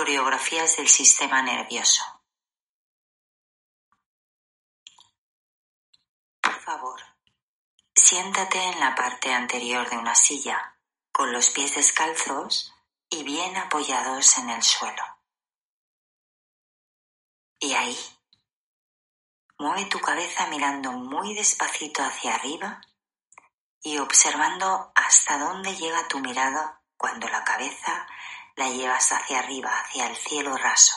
Coreografías del sistema nervioso. Por favor, siéntate en la parte anterior de una silla, con los pies descalzos y bien apoyados en el suelo. Y ahí, mueve tu cabeza mirando muy despacito hacia arriba y observando hasta dónde llega tu mirada cuando la cabeza la llevas hacia arriba, hacia el cielo raso.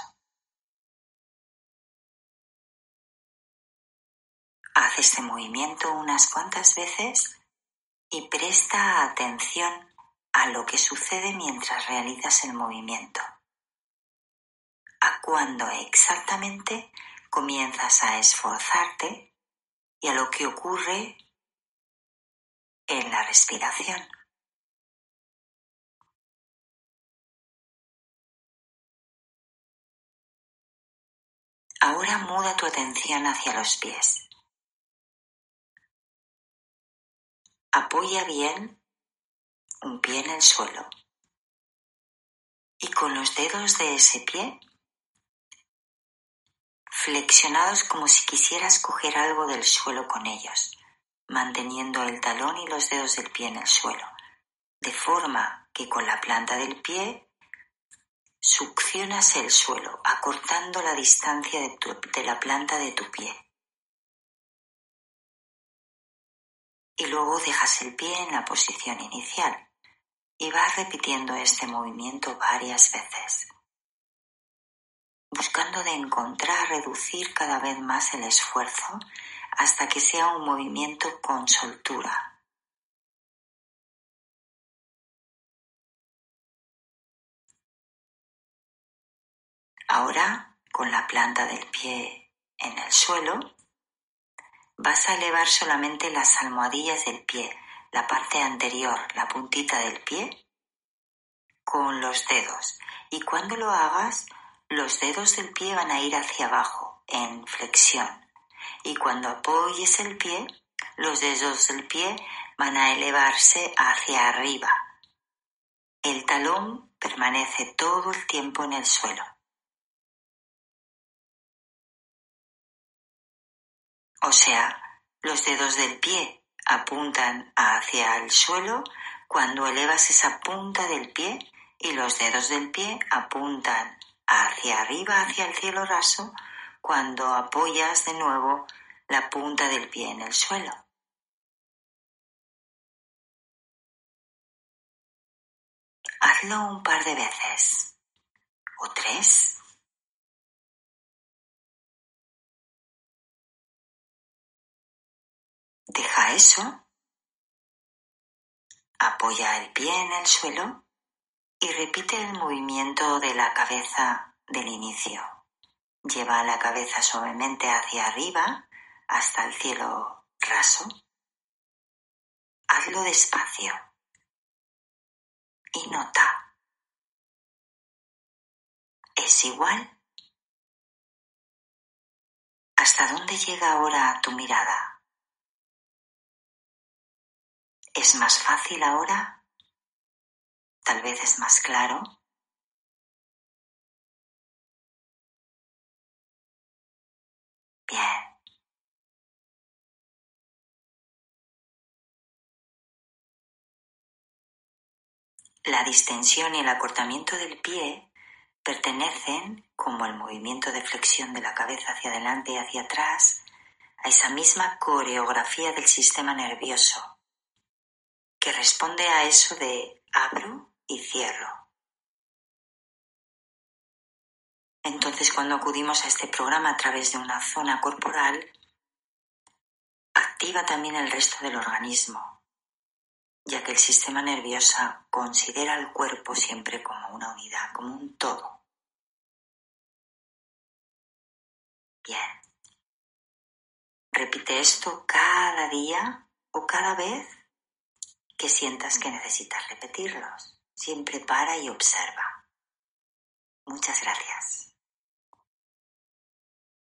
Haz este movimiento unas cuantas veces y presta atención a lo que sucede mientras realizas el movimiento. A cuándo exactamente comienzas a esforzarte y a lo que ocurre en la respiración. Ahora muda tu atención hacia los pies. Apoya bien un pie en el suelo y con los dedos de ese pie flexionados como si quisieras coger algo del suelo con ellos, manteniendo el talón y los dedos del pie en el suelo, de forma que con la planta del pie succionas el suelo, acortando la distancia de, la planta de tu pie. Y luego dejas el pie en la posición inicial y vas repitiendo este movimiento varias veces, buscando de encontrar reducir cada vez más el esfuerzo hasta que sea un movimiento con soltura. Ahora, con la planta del pie en el suelo, vas a elevar solamente las almohadillas del pie, la parte anterior, la puntita del pie, con los dedos. Y cuando lo hagas, los dedos del pie van a ir hacia abajo, en flexión. Y cuando apoyes el pie, los dedos del pie van a elevarse hacia arriba. El talón permanece todo el tiempo en el suelo. O sea, los dedos del pie apuntan hacia el suelo cuando elevas esa punta del pie y los dedos del pie apuntan hacia arriba, hacia el cielo raso, cuando apoyas de nuevo la punta del pie en el suelo. Hazlo un par de veces o tres. Deja eso. Apoya el pie en el suelo y repite el movimiento de la cabeza del inicio. Lleva la cabeza suavemente hacia arriba hasta el cielo raso. Hazlo despacio y nota. ¿Es igual? ¿Hasta dónde llega ahora tu mirada? ¿Es más fácil ahora? Tal vez es más claro. Bien. La distensión y el acortamiento del pie pertenecen, como el movimiento de flexión de la cabeza hacia adelante y hacia atrás, a esa misma coreografía del sistema nervioso que responde a eso de abro y cierro. Entonces, cuando acudimos a este programa a través de una zona corporal, activa también el resto del organismo, ya que el sistema nervioso considera al cuerpo siempre como una unidad, como un todo. Bien. Repite esto cada día o cada vez que sientas que necesitas repetirlos. Siempre para y observa. Muchas gracias.